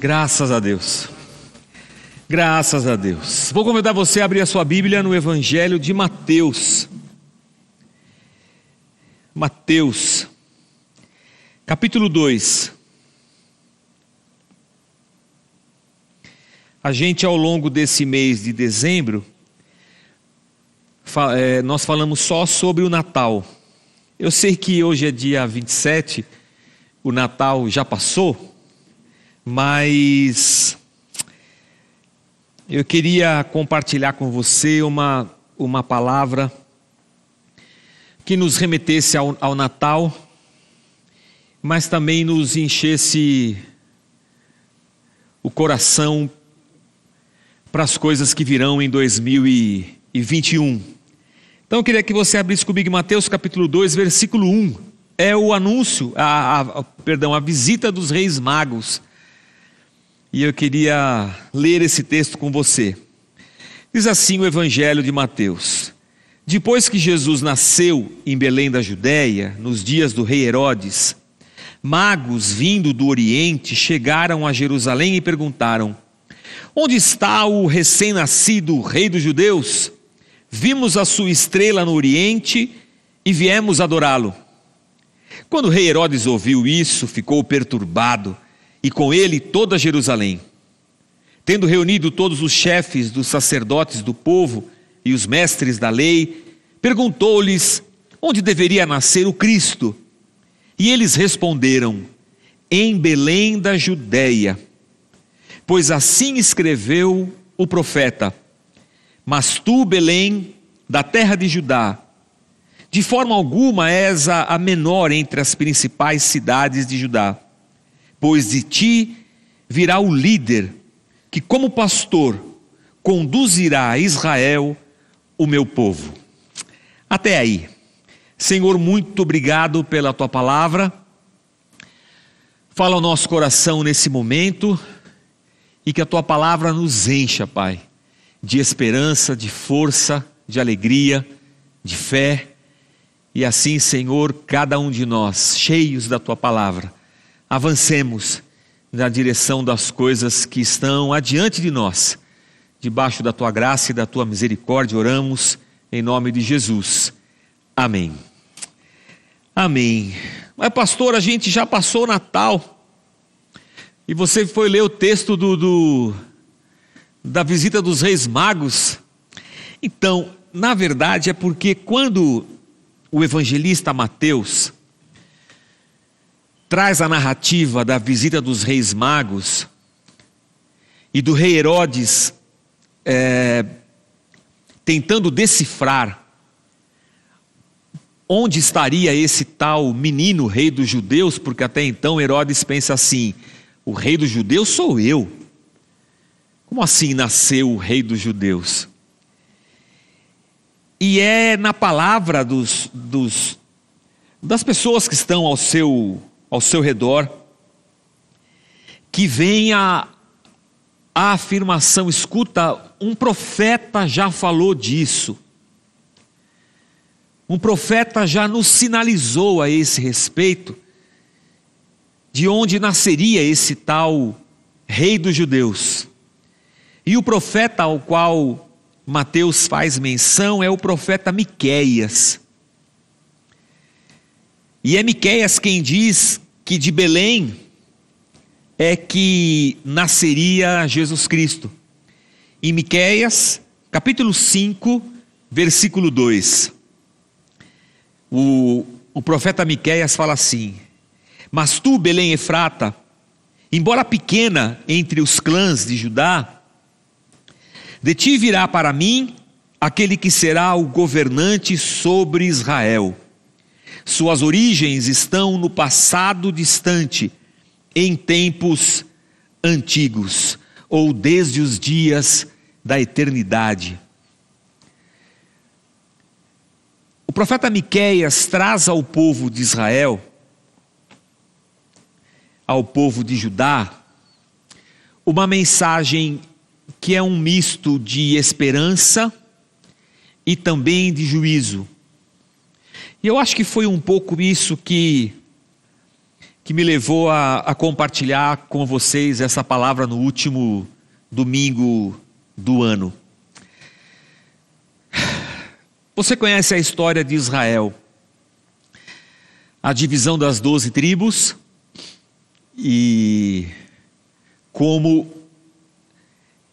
Graças a Deus. Graças a Deus. Vou convidar você a abrir a sua Bíblia no Evangelho de Mateus. Mateus, capítulo 2. A gente, ao longo desse mês de dezembro, é, nós falamos só sobre o Natal. Eu sei que hoje é dia 27, o Natal já passou, mas eu queria compartilhar com você uma, uma palavra que nos remetesse ao, ao Natal, mas também nos enchesse o coração para as coisas que virão em 2021. Então eu queria que você abrisse comigo Mateus capítulo 2, versículo 1. É o anúncio, a, a, perdão, a visita dos reis magos e eu queria ler esse texto com você. Diz assim o Evangelho de Mateus: Depois que Jesus nasceu em Belém da Judéia, nos dias do rei Herodes, magos vindo do Oriente chegaram a Jerusalém e perguntaram: Onde está o recém-nascido rei dos judeus? Vimos a sua estrela no Oriente e viemos adorá-lo. Quando o rei Herodes ouviu isso, ficou perturbado e com ele toda Jerusalém. Tendo reunido todos os chefes dos sacerdotes do povo e os mestres da lei, perguntou-lhes onde deveria nascer o Cristo. E eles responderam: Em Belém da Judéia. Pois assim escreveu o profeta: Mas tu, Belém, da terra de Judá, de forma alguma és a menor entre as principais cidades de Judá pois de ti virá o líder que, como pastor, conduzirá a Israel, o meu povo. Até aí. Senhor, muito obrigado pela tua palavra. Fala ao nosso coração nesse momento e que a tua palavra nos encha, Pai, de esperança, de força, de alegria, de fé. E assim, Senhor, cada um de nós, cheios da tua palavra, avancemos na direção das coisas que estão adiante de nós. Debaixo da tua graça e da tua misericórdia, oramos em nome de Jesus. Amém. Amém. Mas, pastor, a gente já passou o Natal. E você foi ler o texto do, do, da visita dos Reis Magos. Então, na verdade, é porque quando o evangelista Mateus traz a narrativa da visita dos reis magos e do rei Herodes é, tentando decifrar onde estaria esse tal menino rei dos judeus, porque até então Herodes pensa assim: o rei dos judeus sou eu. Como assim nasceu o rei dos judeus? E é na palavra dos, dos, das pessoas que estão ao seu ao seu redor, que venha a afirmação: escuta, um profeta já falou disso. Um profeta já nos sinalizou a esse respeito de onde nasceria esse tal rei dos judeus. E o profeta ao qual Mateus faz menção é o profeta Miqueias. E é Miqueias quem diz que de Belém é que nasceria Jesus Cristo. Em Miqueias, capítulo 5, versículo 2. O, o profeta Miqueias fala assim: Mas tu, Belém Efrata, embora pequena entre os clãs de Judá, de ti virá para mim aquele que será o governante sobre Israel suas origens estão no passado distante, em tempos antigos, ou desde os dias da eternidade. O profeta Miqueias traz ao povo de Israel, ao povo de Judá, uma mensagem que é um misto de esperança e também de juízo. E eu acho que foi um pouco isso que, que me levou a, a compartilhar com vocês essa palavra no último domingo do ano. Você conhece a história de Israel, a divisão das doze tribos e como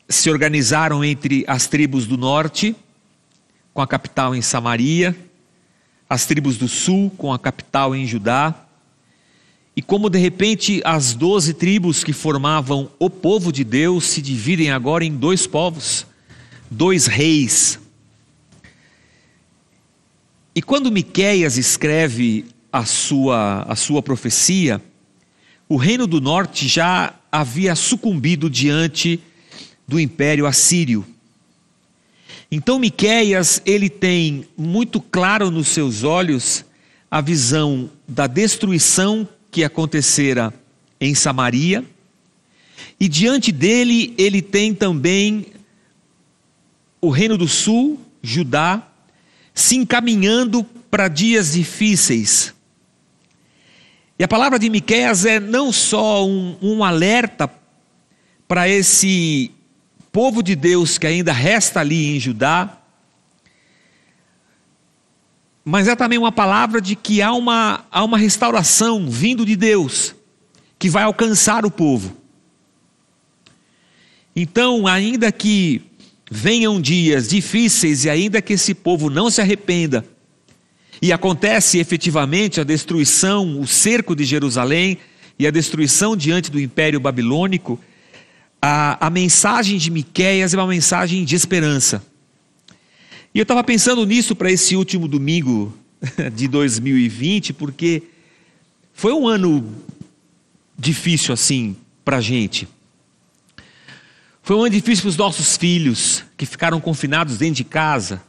se organizaram entre as tribos do norte, com a capital em Samaria, as tribos do sul, com a capital em Judá, e como de repente as doze tribos que formavam o povo de Deus se dividem agora em dois povos, dois reis. E quando Miqueias escreve a sua, a sua profecia, o reino do norte já havia sucumbido diante do império assírio. Então Miqueias, ele tem muito claro nos seus olhos a visão da destruição que acontecera em Samaria, e diante dele ele tem também o reino do sul, Judá, se encaminhando para dias difíceis. E a palavra de Miqueias é não só um, um alerta para esse povo de Deus que ainda resta ali em Judá, mas é também uma palavra de que há uma, há uma restauração vindo de Deus, que vai alcançar o povo. Então, ainda que venham dias difíceis e ainda que esse povo não se arrependa, e acontece efetivamente a destruição, o cerco de Jerusalém e a destruição diante do Império Babilônico, a, a mensagem de Miquéias é uma mensagem de esperança. E eu estava pensando nisso para esse último domingo de 2020, porque foi um ano difícil assim para a gente. Foi um ano difícil para os nossos filhos, que ficaram confinados dentro de casa,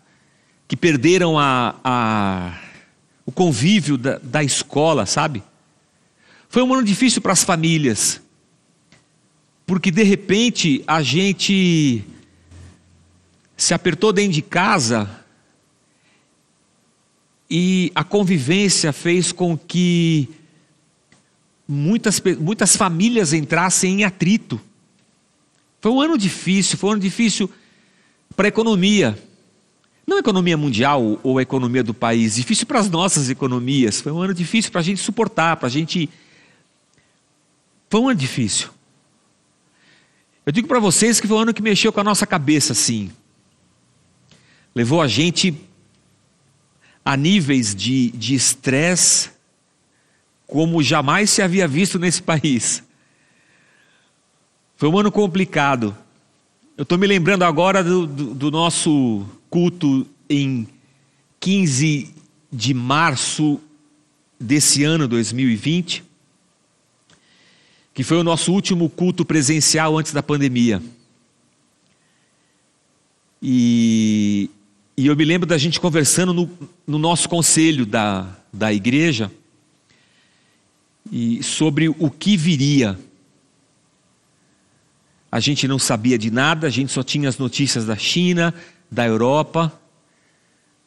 que perderam a, a, o convívio da, da escola, sabe? Foi um ano difícil para as famílias, porque de repente a gente se apertou dentro de casa e a convivência fez com que muitas, muitas famílias entrassem em atrito. Foi um ano difícil, foi um ano difícil para a economia. Não a economia mundial ou a economia do país, difícil para as nossas economias. Foi um ano difícil para a gente suportar, para a gente. Foi um ano difícil. Eu digo para vocês que foi um ano que mexeu com a nossa cabeça, sim. Levou a gente a níveis de estresse como jamais se havia visto nesse país. Foi um ano complicado. Eu estou me lembrando agora do, do, do, nosso culto em 15 de março desse ano, 2020, que foi o nosso último culto presencial antes da pandemia. E, e eu me lembro da gente conversando no, no nosso conselho da, da igreja e sobre o que viria a gente não sabia de nada, a gente só tinha as notícias da China, da Europa,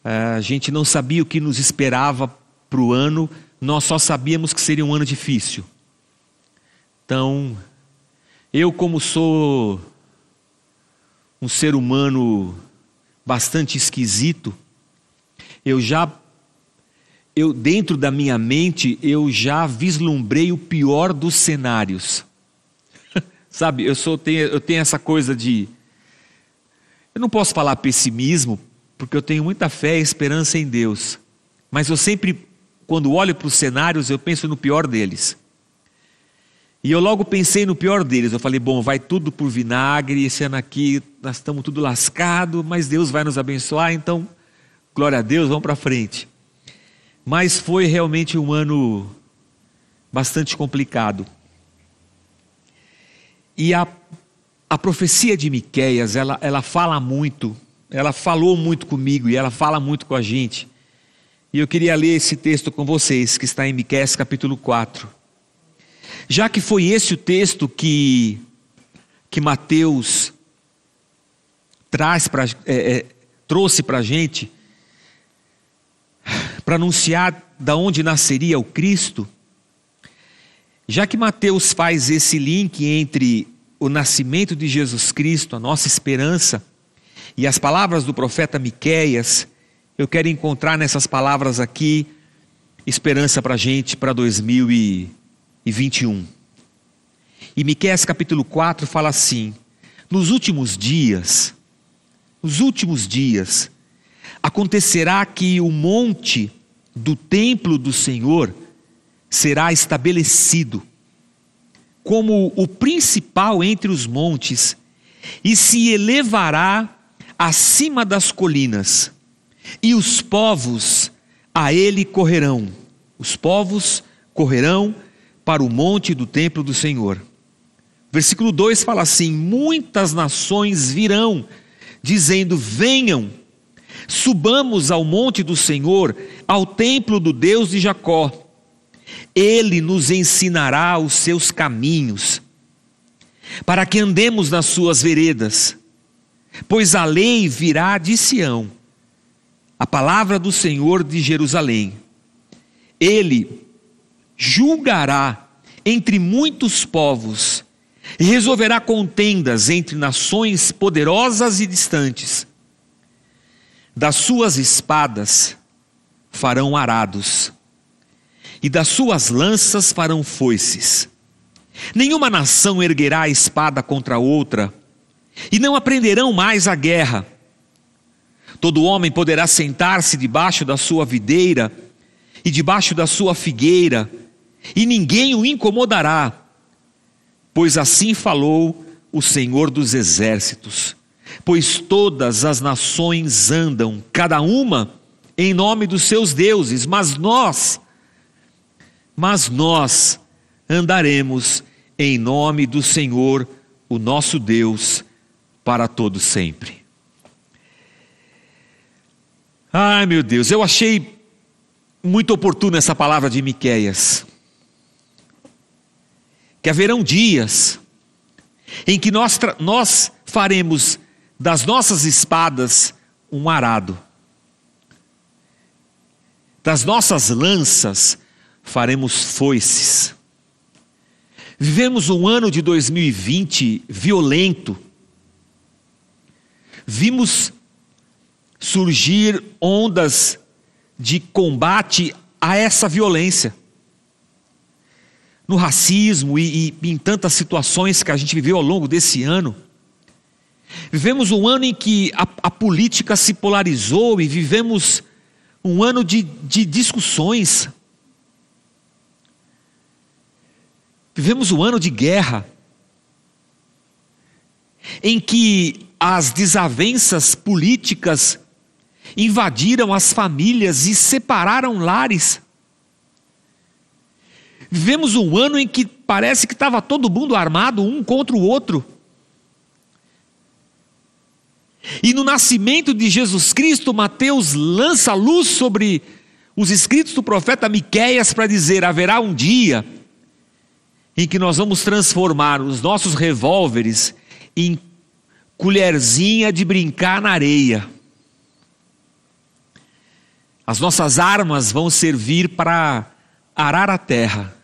é, a gente não sabia o que nos esperava para o ano, nós só sabíamos que seria um ano difícil. Então, eu, como sou um ser humano bastante esquisito, eu já, eu dentro da minha mente, eu já vislumbrei o pior dos cenários. Sabe, eu, sou, tenho, eu tenho essa coisa de. Eu não posso falar pessimismo, porque eu tenho muita fé e esperança em Deus. Mas eu sempre, quando olho para os cenários, eu penso no pior deles. E eu logo pensei no pior deles. Eu falei, bom, vai tudo por vinagre, esse ano aqui nós estamos tudo lascado, mas Deus vai nos abençoar, então, glória a Deus, vamos para frente. Mas foi realmente um ano bastante complicado. E a, a profecia de Miqueias, ela, ela fala muito, ela falou muito comigo e ela fala muito com a gente. E eu queria ler esse texto com vocês, que está em Miqueias capítulo 4. Já que foi esse o texto que, que Mateus traz pra, é, é, trouxe para a gente, para anunciar da onde nasceria o Cristo, Já que Mateus faz esse link entre o nascimento de Jesus Cristo, a nossa esperança, e as palavras do profeta Miqueias, eu quero encontrar nessas palavras aqui esperança para a gente para 2021. E Miqueias capítulo 4 fala assim: Nos últimos dias, nos últimos dias, acontecerá que o monte do templo do Senhor será estabelecido como o principal entre os montes e se elevará acima das colinas, e os povos a ele correrão. Os povos correrão para o monte do templo do Senhor. Versículo 2 fala assim: Muitas nações virão, dizendo: Venham, subamos ao monte do Senhor, ao templo do Deus de Jacó. Ele nos ensinará os seus caminhos, para que andemos nas suas veredas. Pois a lei virá de Sião, a palavra do Senhor de Jerusalém. Ele julgará entre muitos povos e resolverá contendas entre nações poderosas e distantes. Das suas espadas farão arados, e das suas lanças farão foices. Nenhuma nação erguerá a espada contra outra, e não aprenderão mais a guerra. Todo homem poderá sentar-se debaixo da sua videira e debaixo da sua figueira, e ninguém o incomodará Pois assim falou o Senhor dos exércitos. Pois todas as nações andam, cada uma em nome dos seus deuses, mas nós, mas nós andaremos em nome do Senhor, o nosso Deus, para todo sempre. Ai, meu Deus, eu achei muito oportuna essa palavra de Miqueias que haverão dias em que nós, nós faremos das nossas espadas um arado, das nossas lanças faremos foices. Vivemos um ano de 2020 violento. Vimos surgir ondas de combate a essa violência no racismo e, e, em tantas situações que a gente viveu ao longo desse ano. Vivemos um ano em que a, a política se polarizou e vivemos um ano de, de discussões. Vivemos um ano de guerra, em que as desavenças políticas invadiram as famílias e separaram lares. Vivemos um ano em que parece que estava todo mundo armado um contra o outro. E no nascimento de Jesus Cristo, Mateus lança luz sobre os escritos do profeta Miqueias para dizer: haverá um dia em que nós vamos transformar os nossos revólveres em colherzinha de brincar na areia. As nossas armas vão servir para arar a terra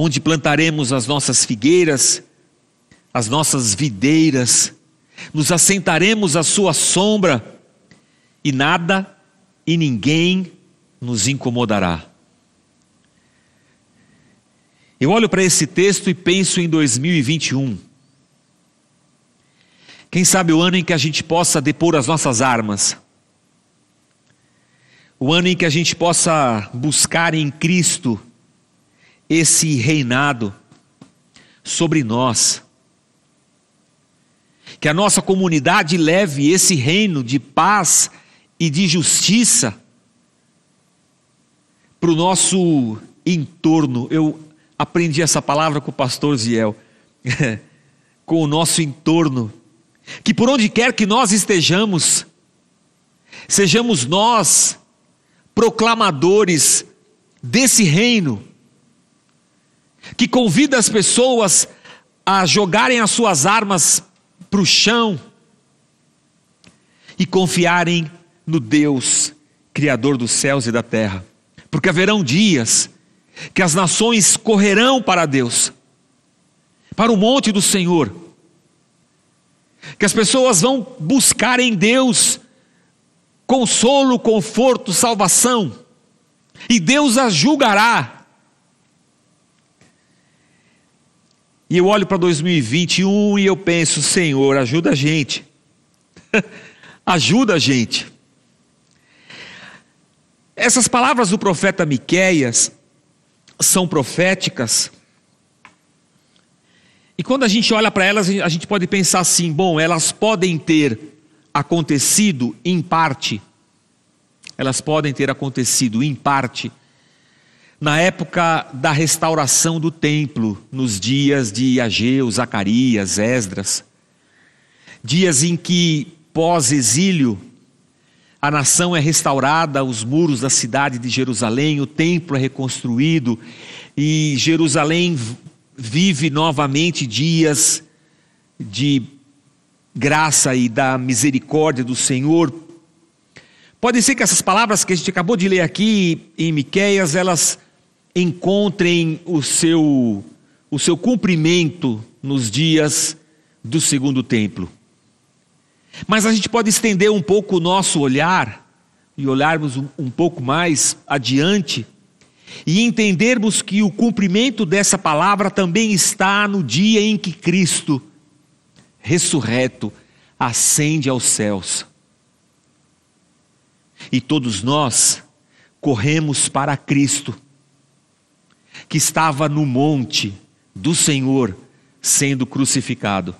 onde plantaremos as nossas figueiras, as nossas videiras, nos assentaremos à sua sombra, e nada e ninguém nos incomodará. Eu olho para esse texto e penso em 2021. Quem sabe o ano em que a gente possa depor as nossas armas. O ano em que a gente possa buscar em Cristo esse reinado sobre nós. Que a nossa comunidade leve esse reino de paz e de justiça para o nosso entorno. Eu aprendi essa palavra com o pastor Ziel. com o nosso entorno. Que por onde quer que nós estejamos, sejamos nós proclamadores desse reino que convida as pessoas a jogarem as suas armas para o chão e confiarem no Deus, Criador dos céus e da terra. Porque haverão dias que as nações correrão para Deus, para o monte do Senhor, que as pessoas vão buscar em Deus consolo, conforto, salvação, e Deus as julgará. E eu olho para 2021 e eu penso, Senhor, ajuda a gente. ajuda a gente. Essas palavras do profeta Miqueias são proféticas. E quando a gente olha para elas, a gente pode pensar assim: bom, elas podem ter acontecido em parte. Elas podem ter acontecido em parte na época da restauração do templo, nos dias de Ageu, Zacarias, Esdras. Dias em que, pós-exílio, a nação é restaurada, os muros da cidade de Jerusalém, o templo é reconstruído e Jerusalém vive novamente dias de graça e da misericórdia do Senhor. Pode ser que essas palavras que a gente acabou de ler aqui em Miqueias, elas encontrem o seu o seu cumprimento nos dias do segundo templo. Mas a gente pode estender um pouco o nosso olhar e olharmos um, um pouco mais adiante e entendermos que o cumprimento dessa palavra também está no dia em que Cristo, ressurreto, ascende aos céus. E todos nós corremos para Cristo, que estava no monte do Senhor sendo crucificado.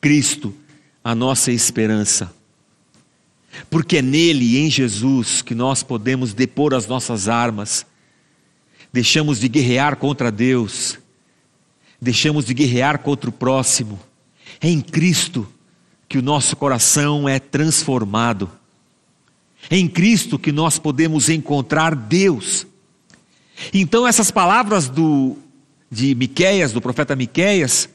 Cristo a nossa esperança. Porque é nele, em Jesus, que nós podemos depor as nossas armas, deixamos de guerrear contra Deus, deixamos de guerrear contra o próximo. É em Cristo que o nosso coração é transformado. É em Cristo que nós podemos encontrar Deus. Então essas palavras do de Miqueias, do profeta Miqueias,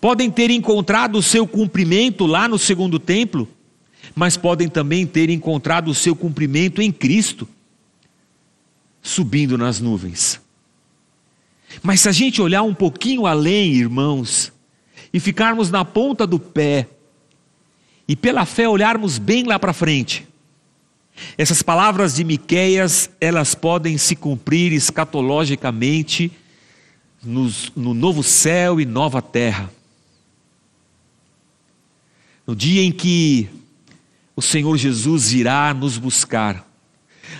podem ter encontrado o seu cumprimento lá no segundo templo, mas podem também ter encontrado o seu cumprimento em Cristo, subindo nas nuvens. Mas se a gente olhar um pouquinho além, irmãos, e ficarmos na ponta do pé, e pela fé olharmos bem lá para frente, essas palavras de Miqueias, elas podem se cumprir escatologicamente nos, no novo céu e nova terra no dia em que o Senhor Jesus irá nos buscar.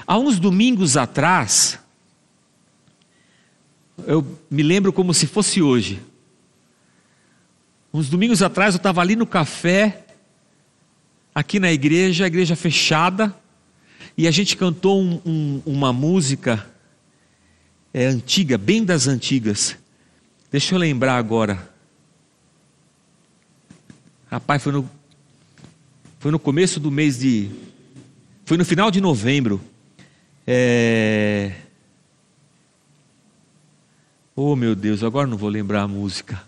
Há uns domingos atrás, eu me lembro como se fosse hoje. Uns domingos atrás eu estava ali no café, aqui na igreja, a igreja fechada, e a gente cantou um, um, uma música é, antiga, bem das antigas. Deixa eu lembrar agora. Rapaz, foi no, foi no começo do mês de. Foi no final de novembro. É... Oh meu Deus, agora não vou lembrar a música.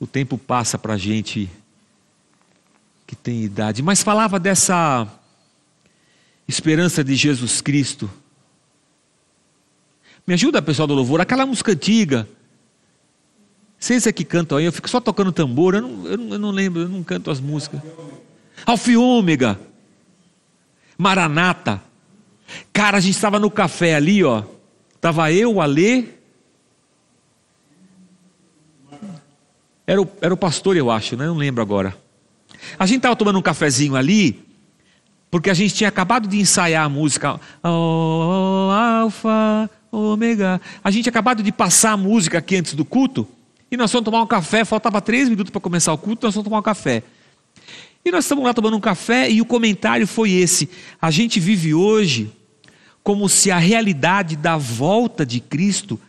O tempo passa para gente que tem idade. Mas falava dessa esperança de Jesus Cristo. Me ajuda, pessoal do louvor, aquela música antiga. Vocês é que cantam aí, eu fico só tocando tambor, eu não, eu não, eu não lembro, eu não canto as músicas. Alfa e Ômega, Maranata. Cara, a gente estava no café ali, ó. Tava eu, o Alê. Era o, era o pastor, eu acho, né? Não lembro agora. A gente estava tomando um cafezinho ali, porque a gente tinha acabado de ensaiar a música. Oh, Alfa, Ômega. A gente tinha acabado de passar a música aqui antes do culto. E nós fomos tomar um café, faltava três minutos para começar o culto, nós fomos tomar um café. E nós estamos lá tomando um café e o comentário foi esse: a gente vive hoje como se a realidade da volta de Cristo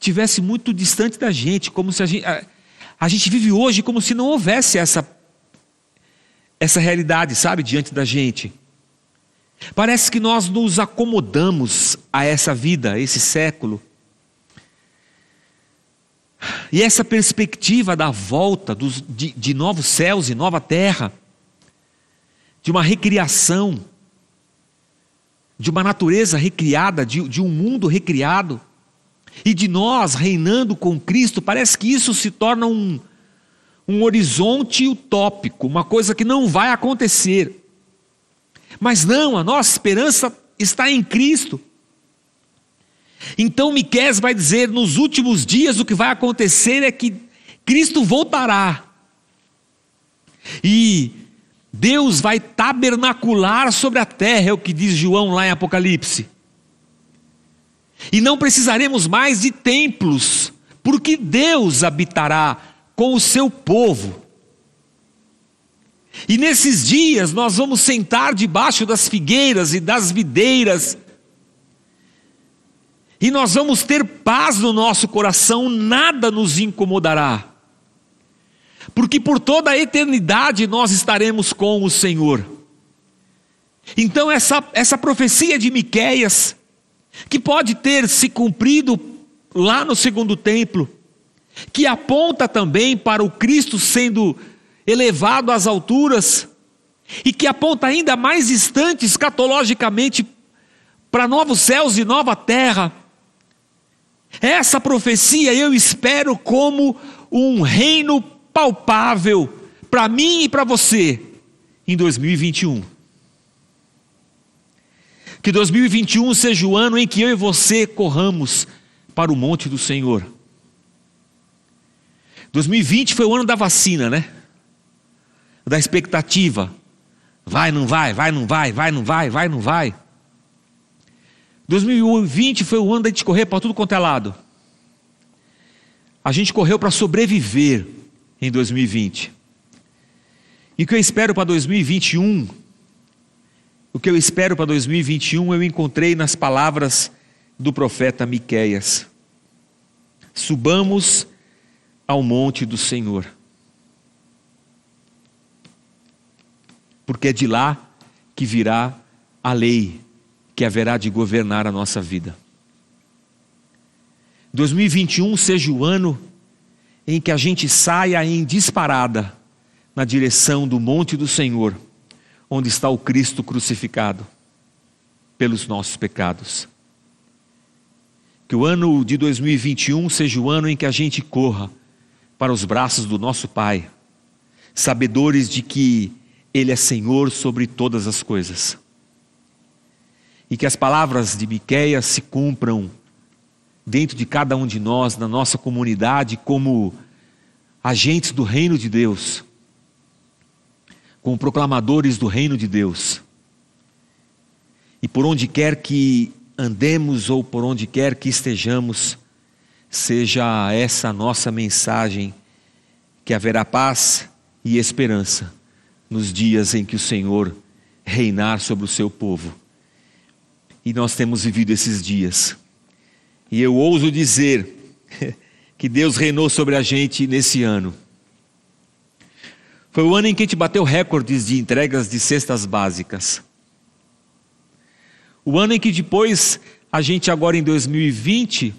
tivesse muito distante da gente, como se a gente, a, a gente vive hoje como se não houvesse essa essa realidade, sabe, diante da gente. Parece que nós nos acomodamos a essa vida, a esse século. E essa perspectiva da volta dos, de, de novos céus e nova terra, de uma recriação, de uma natureza recriada, de, de um mundo recriado, e de nós reinando com Cristo, parece que isso se torna um, um horizonte utópico, uma coisa que não vai acontecer. Mas não, a nossa esperança está em Cristo. Então Miqués vai dizer: nos últimos dias o que vai acontecer é que Cristo voltará. E Deus vai tabernacular sobre a terra, é o que diz João lá em Apocalipse. E não precisaremos mais de templos, porque Deus habitará com o seu povo. E nesses dias nós vamos sentar debaixo das figueiras e das videiras, e nós vamos ter paz no nosso coração, nada nos incomodará, porque por toda a eternidade nós estaremos com o Senhor. Então, essa, essa profecia de Miquéias, que pode ter se cumprido lá no segundo templo, que aponta também para o Cristo sendo elevado às alturas, e que aponta ainda mais distante escatologicamente para novos céus e nova terra. Essa profecia eu espero como um reino palpável para mim e para você em 2021. Que 2021 seja o ano em que eu e você corramos para o monte do Senhor. 2020 foi o ano da vacina, né? Da expectativa. Vai, não vai, vai, não vai, vai, não vai, vai, não vai. 2020 foi o ano da gente correr para tudo quanto é lado. A gente correu para sobreviver em 2020. E o que eu espero para 2021, o que eu espero para 2021, eu encontrei nas palavras do profeta Miqueias. Subamos ao monte do Senhor. Porque é de lá que virá a lei que haverá de governar a nossa vida. 2021 seja o ano em que a gente saia em disparada na direção do monte do Senhor, onde está o Cristo crucificado pelos nossos pecados. Que o ano de 2021 seja o ano em que a gente corra para os braços do nosso Pai, sabedores de que Ele é Senhor sobre todas as coisas e que as palavras de Miqueias se cumpram dentro de cada um de nós, na nossa comunidade, como agentes do reino de Deus, como proclamadores do reino de Deus. E por onde quer que andemos ou por onde quer que estejamos, seja essa a nossa mensagem que haverá paz e esperança nos dias em que o Senhor reinar sobre o seu povo. E nós temos vivido esses dias. E eu ouso dizer que Deus reinou sobre a gente nesse ano. Foi o ano em que a gente bateu recordes de entregas de cestas básicas. O ano em que depois, a gente agora em 2020,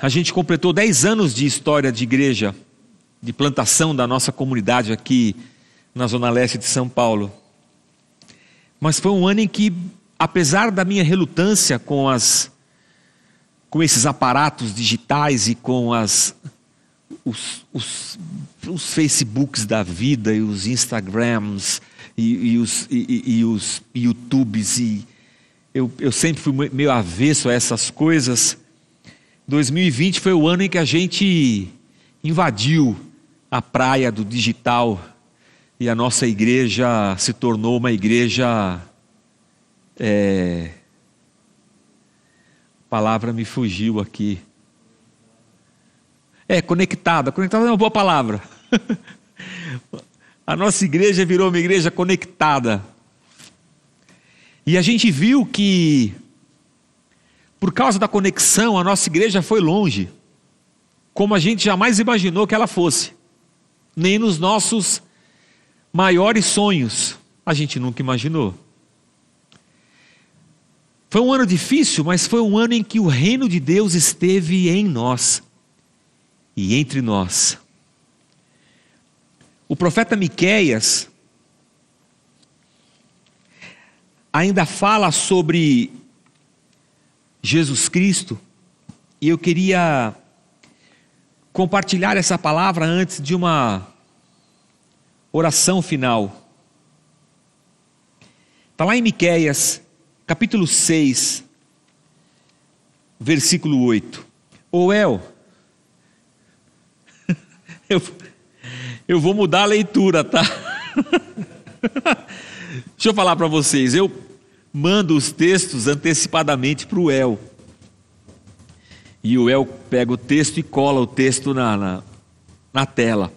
a gente completou 10 anos de história de igreja, de plantação da nossa comunidade aqui na Zona Leste de São Paulo. Mas foi um ano em que, apesar da minha relutância com as com esses aparatos digitais e com as os, os, os Facebooks da vida e os Instagrams e, e os, e, e, os YouTubes e eu, eu sempre fui meio avesso a essas coisas. 2020 foi o ano em que a gente invadiu a praia do digital e a nossa igreja se tornou uma igreja. É, a palavra me fugiu aqui. É, conectada. Conectada é uma boa palavra. a nossa igreja virou uma igreja conectada. E a gente viu que, por causa da conexão, a nossa igreja foi longe, como a gente jamais imaginou que ela fosse, nem nos nossos maiores sonhos a gente nunca imaginou. Foi um ano difícil, mas foi um ano em que o reino de Deus esteve em nós e entre nós. O profeta Miqueias, ainda fala sobre Jesus Cristo, e eu queria compartilhar essa palavra antes de uma oração final. Está lá em Miquéias, capítulo 6, versículo 8. Ô El, eu, eu vou mudar a leitura, tá? Deixa eu falar para vocês, eu mando os textos antecipadamente para o El. E o El pega o texto e cola o texto na, na, na tela.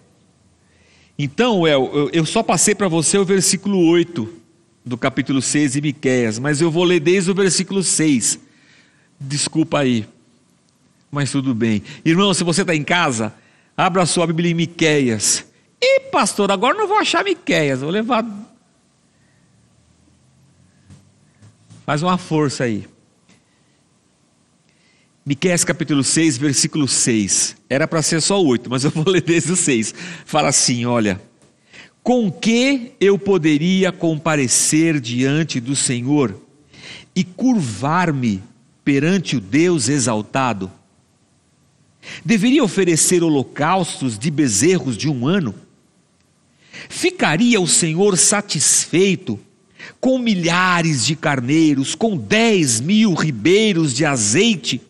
Então, El, eu, eu só passei para você o versículo 8 do capítulo 6 de Miquéias, mas eu vou ler desde o versículo 6. Desculpa aí, mas tudo bem. Irmão, se você está em casa, abra a sua Bíblia em Miquéias. E pastor, agora não vou achar Miquéias, vou levar Faz uma força aí. Miqueias capítulo 6, versículo 6. Era para ser só 8, mas eu vou ler desde o 6. Fala assim: olha. Com que eu poderia comparecer diante do Senhor e curvar-me perante o Deus exaltado? Deveria oferecer holocaustos de bezerros de um ano? Ficaria o Senhor satisfeito com milhares de carneiros, com dez mil ribeiros de azeite?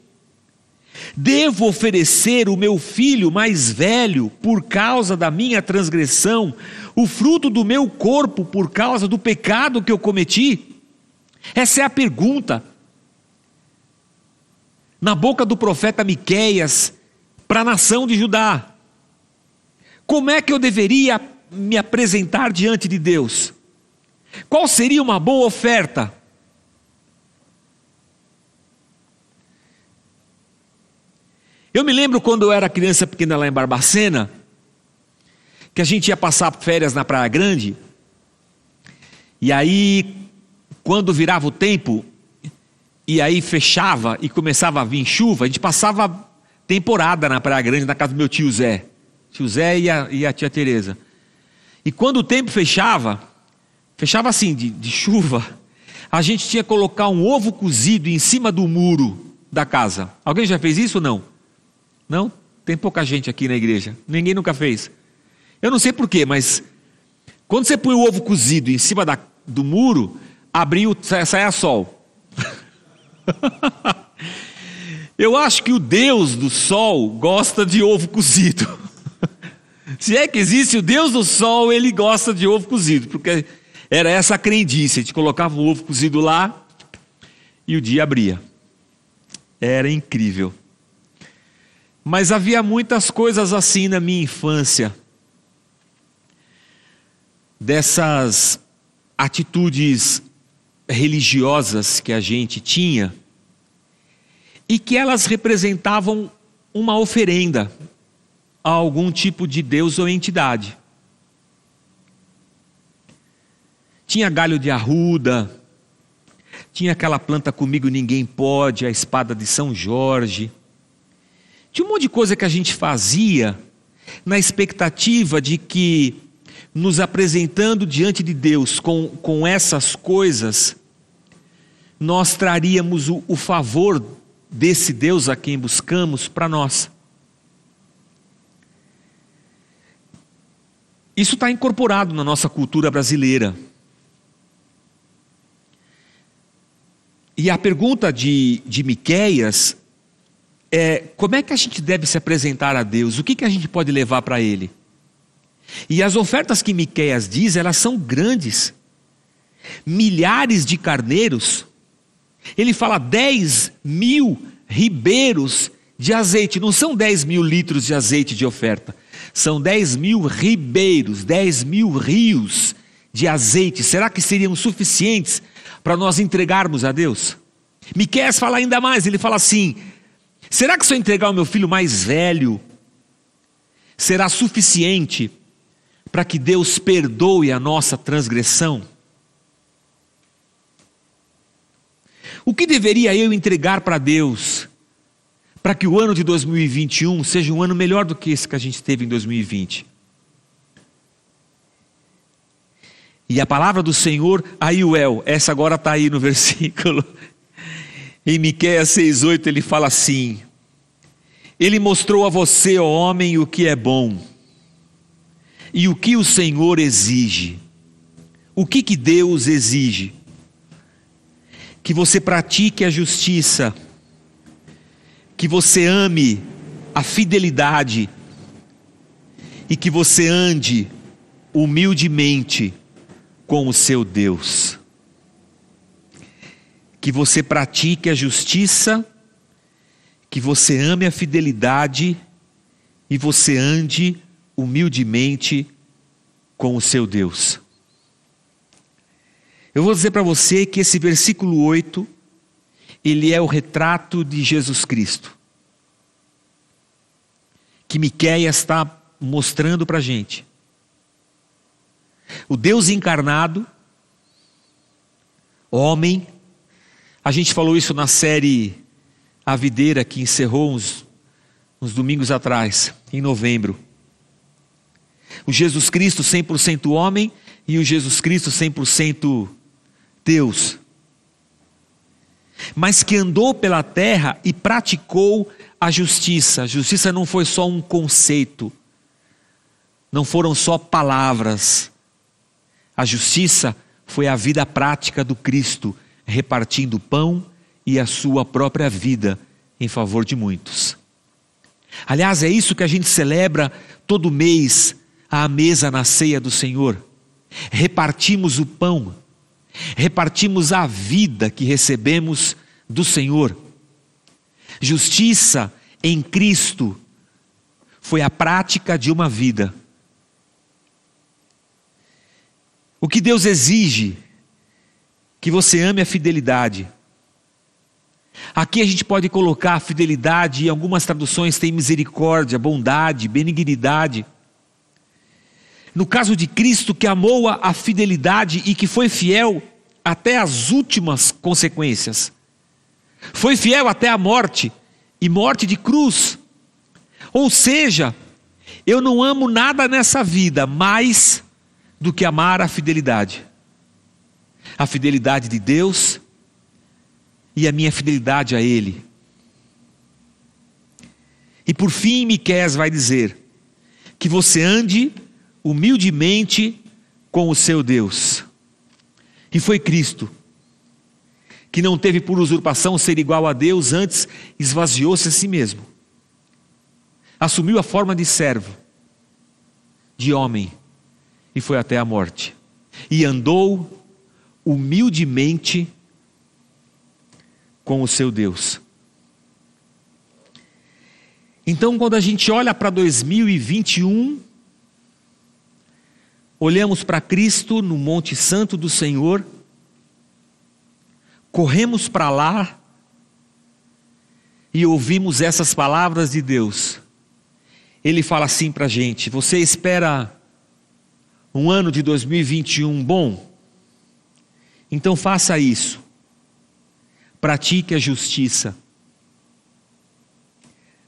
Devo oferecer o meu filho mais velho por causa da minha transgressão, o fruto do meu corpo por causa do pecado que eu cometi? Essa é a pergunta. Na boca do profeta Miqueias para a nação de Judá. Como é que eu deveria me apresentar diante de Deus? Qual seria uma boa oferta? Eu me lembro quando eu era criança pequena lá em Barbacena, que a gente ia passar férias na Praia Grande, e aí, quando virava o tempo, e aí fechava e começava a vir chuva, a gente passava temporada na Praia Grande, na casa do meu tio Zé. Tio Zé e a, e a tia Tereza. E quando o tempo fechava, fechava assim, de, de chuva, a gente tinha que colocar um ovo cozido em cima do muro da casa. Alguém já fez isso ou não? Não? Tem pouca gente aqui na igreja. Ninguém nunca fez. Eu não sei porquê, mas quando você põe o ovo cozido em cima da, do muro, abriu, sai a sol. Eu acho que o Deus do sol gosta de ovo cozido. Se é que existe o Deus do sol, ele gosta de ovo cozido, porque era essa a crendice, a gente colocava o ovo cozido lá e o dia abria. Era incrível. Mas havia muitas coisas assim na minha infância. Dessas atitudes religiosas que a gente tinha e que elas representavam uma oferenda a algum tipo de Deus ou entidade. Tinha galho de arruda, tinha aquela planta comigo ninguém pode, a espada de São Jorge. Tinha um monte de coisa que a gente fazia na expectativa de que, nos apresentando diante de Deus com, com essas coisas, nós traríamos o, o favor desse Deus a quem buscamos para nós. Isso está incorporado na nossa cultura brasileira. E a pergunta de, de Miquéias é como é que a gente deve se apresentar a Deus? O que, que a gente pode levar para Ele? E as ofertas que Miquéias diz, elas são grandes. Milhares de carneiros. Ele fala 10 mil ribeiros de azeite. Não são 10 mil litros de azeite de oferta. São 10 mil ribeiros, 10 mil rios de azeite. Será que seriam suficientes para nós entregarmos a Deus? Miqueias fala ainda mais, ele fala assim: será que se eu entregar o meu filho mais velho, será suficiente para que Deus perdoe a nossa transgressão? O que deveria eu entregar para Deus para que o ano de 2021 seja um ano melhor do que esse que a gente teve em 2020? E a palavra do Senhor, Aiuel, essa agora está aí no versículo. Em Miqueias 6,8 ele fala assim: Ele mostrou a você, ó homem, o que é bom e o que o Senhor exige. O que, que Deus exige? Que você pratique a justiça, que você ame a fidelidade e que você ande humildemente com o seu Deus. Que você pratique a justiça, que você ame a fidelidade e você ande humildemente com o seu Deus. Eu vou dizer para você que esse versículo 8, ele é o retrato de Jesus Cristo. Que Miqueias está mostrando para a gente. O Deus encarnado, homem, a gente falou isso na série A Videira, que encerrou uns, uns domingos atrás, em novembro. O Jesus Cristo 100% homem e o Jesus Cristo 100% Deus. Mas que andou pela terra e praticou a justiça. A justiça não foi só um conceito, não foram só palavras. A justiça foi a vida prática do Cristo, repartindo pão e a sua própria vida em favor de muitos. Aliás, é isso que a gente celebra todo mês à mesa na ceia do Senhor. Repartimos o pão, repartimos a vida que recebemos do Senhor. Justiça em Cristo foi a prática de uma vida. O que Deus exige? Que você ame a fidelidade. Aqui a gente pode colocar a fidelidade, em algumas traduções tem misericórdia, bondade, benignidade. No caso de Cristo, que amou a fidelidade e que foi fiel até as últimas consequências. Foi fiel até a morte e morte de cruz. Ou seja, eu não amo nada nessa vida mais do que amar a fidelidade. A fidelidade de Deus e a minha fidelidade a Ele. E por fim, Miqués vai dizer que você ande humildemente com o seu Deus. E foi Cristo, que não teve por usurpação ser igual a Deus, antes esvaziou-se a si mesmo. Assumiu a forma de servo, de homem, e foi até a morte. E andou humildemente com o seu Deus. Então, quando a gente olha para 2021, olhamos para Cristo no Monte Santo do Senhor, corremos para lá e ouvimos essas palavras de Deus. Ele fala assim para a gente: Você espera um ano de 2021 bom? Então faça isso. Pratique a justiça.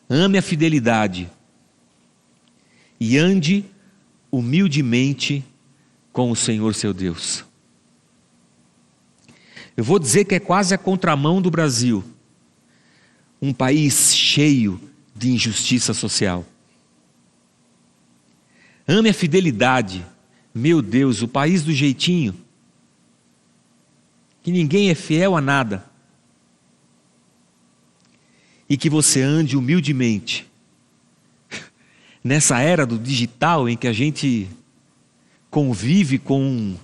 Ame a fidelidade. E ande humildemente com o Senhor seu Deus. Eu vou dizer que é quase a contramão do Brasil, um país cheio de injustiça social. Ame a fidelidade, meu Deus, o país do jeitinho, que ninguém é fiel a nada, e que você ande humildemente. Nessa era do digital em que a gente convive com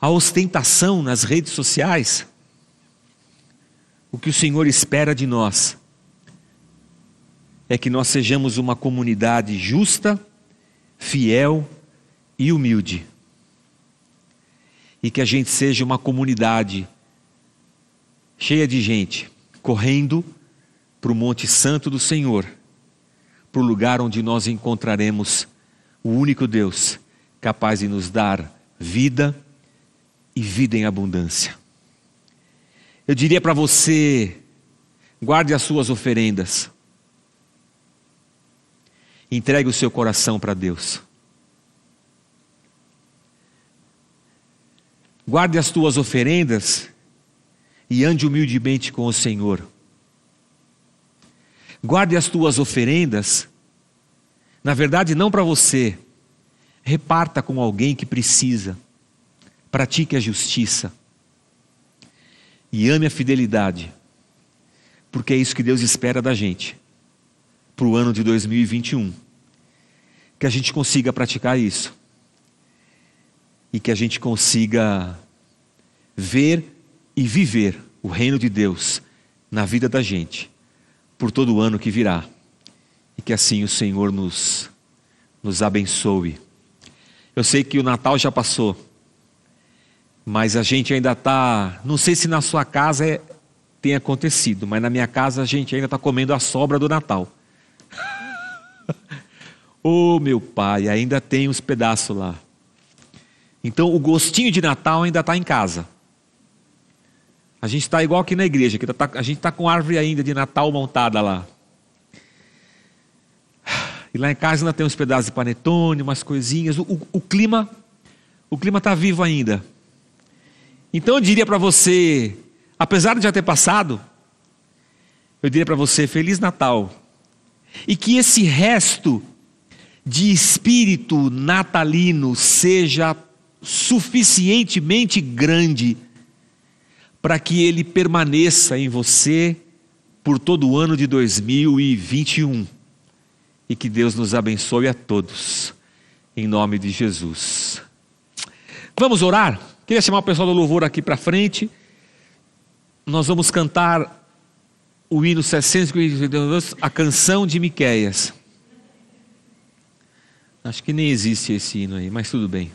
a ostentação nas redes sociais, o que o Senhor espera de nós é que nós sejamos uma comunidade justa, fiel e humilde. E que a gente seja uma comunidade cheia de gente correndo para o Monte Santo do Senhor para o lugar onde nós encontraremos o único Deus capaz de nos dar vida e vida em abundância. Eu diria para você: guarde as suas oferendas, entregue o seu coração para Deus. Guarde as tuas oferendas e ande humildemente com o Senhor. Guarde as tuas oferendas, na verdade, não para você, reparta com alguém que precisa, pratique a justiça e ame a fidelidade, porque é isso que Deus espera da gente para o ano de 2021. Que a gente consiga praticar isso e que a gente consiga ver e viver o reino de Deus na vida da gente por todo o ano que virá. E que assim o Senhor nos, nos abençoe. Eu sei que o Natal já passou, mas a gente ainda está. Não sei se na sua casa é, tem acontecido, mas na minha casa a gente ainda está comendo a sobra do Natal. oh, meu pai, ainda tem uns pedaços lá. Então o gostinho de Natal ainda está em casa. A gente está igual aqui na igreja, que tá, a gente está com árvore ainda de Natal montada lá. E lá em casa ainda tem uns pedaços de panetone, umas coisinhas. O, o, o clima, o clima está vivo ainda. Então eu diria para você, apesar de já ter passado, eu diria para você feliz Natal. E que esse resto de espírito natalino seja suficientemente grande para que ele permaneça em você por todo o ano de 2021. E que Deus nos abençoe a todos, em nome de Jesus. Vamos orar? Queria chamar o pessoal do louvor aqui para frente. Nós vamos cantar o hino 652, a canção de Miqueias. Acho que nem existe esse hino aí, mas tudo bem.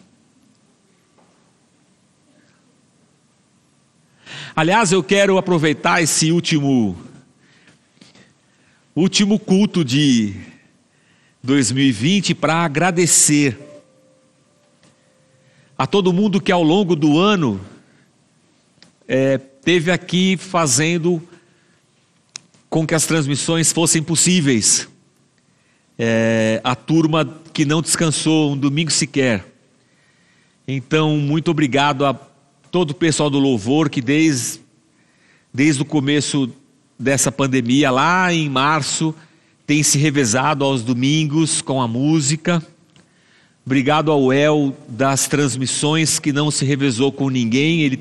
Aliás, eu quero aproveitar esse último último culto de 2020 para agradecer a todo mundo que ao longo do ano é, teve aqui fazendo com que as transmissões fossem possíveis. É, a turma que não descansou um domingo sequer. Então, muito obrigado a todo o pessoal do louvor que desde, desde o começo dessa pandemia, lá em março, tem se revezado aos domingos com a música. Obrigado ao El das transmissões que não se revezou com ninguém. Ele,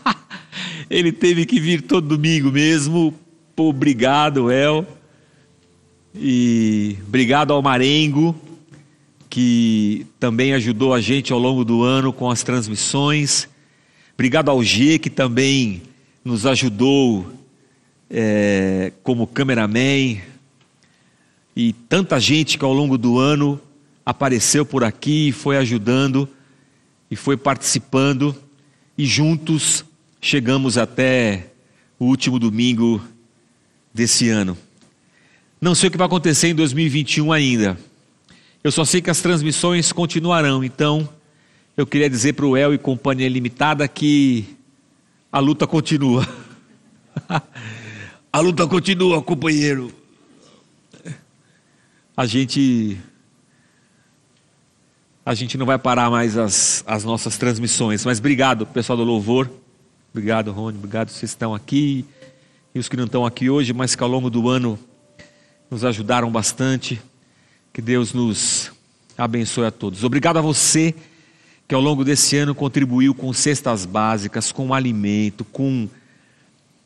ele teve que vir todo domingo mesmo. Obrigado, El. E obrigado ao Marengo, que também ajudou a gente ao longo do ano com as transmissões. Obrigado ao G, que também nos ajudou é, como cameraman. E tanta gente que ao longo do ano apareceu por aqui e foi ajudando e foi participando. E juntos chegamos até o último domingo desse ano. Não sei o que vai acontecer em 2021 ainda. Eu só sei que as transmissões continuarão, então eu queria dizer para o El e Companhia Limitada que a luta continua. a luta continua, companheiro. A gente a gente não vai parar mais as, as nossas transmissões. Mas obrigado, pessoal do Louvor. Obrigado, Rony. Obrigado, vocês estão aqui. E os que não estão aqui hoje, mas que ao longo do ano nos ajudaram bastante. Que Deus nos abençoe a todos. Obrigado a você que ao longo desse ano contribuiu com cestas básicas, com alimento, com,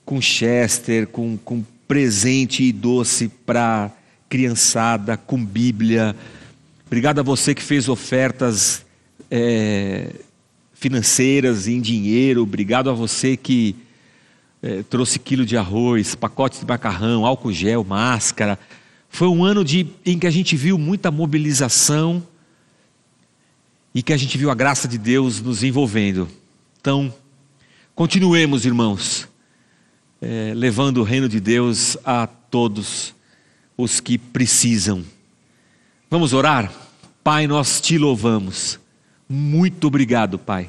com Chester, com, com presente e doce para criançada, com Bíblia. Obrigado a você que fez ofertas é, financeiras em dinheiro. Obrigado a você que é, trouxe quilo de arroz, pacotes de macarrão, álcool gel, máscara. Foi um ano de, em que a gente viu muita mobilização e que a gente viu a graça de Deus nos envolvendo. Então, continuemos, irmãos, é, levando o reino de Deus a todos os que precisam. Vamos orar? Pai, nós te louvamos. Muito obrigado, Pai,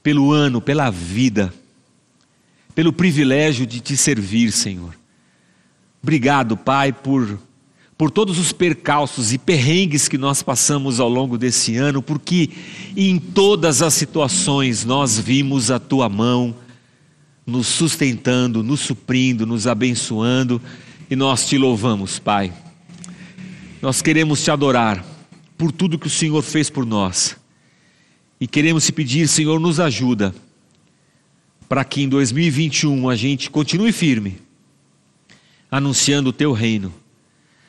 pelo ano, pela vida, pelo privilégio de te servir, Senhor. Obrigado, Pai, por, por todos os percalços e perrengues que nós passamos ao longo desse ano, porque em todas as situações nós vimos a tua mão nos sustentando, nos suprindo, nos abençoando e nós te louvamos, Pai. Nós queremos te adorar por tudo que o Senhor fez por nós e queremos te pedir, Senhor, nos ajuda para que em 2021 a gente continue firme, anunciando o teu reino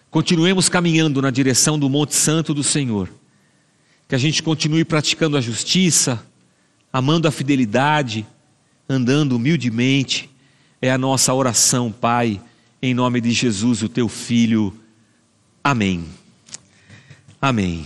continuemos caminhando na direção do Monte Santo do Senhor, que a gente continue praticando a justiça, amando a fidelidade, andando humildemente, é a nossa oração, Pai, em nome de Jesus, o teu Filho. Amém. Amém.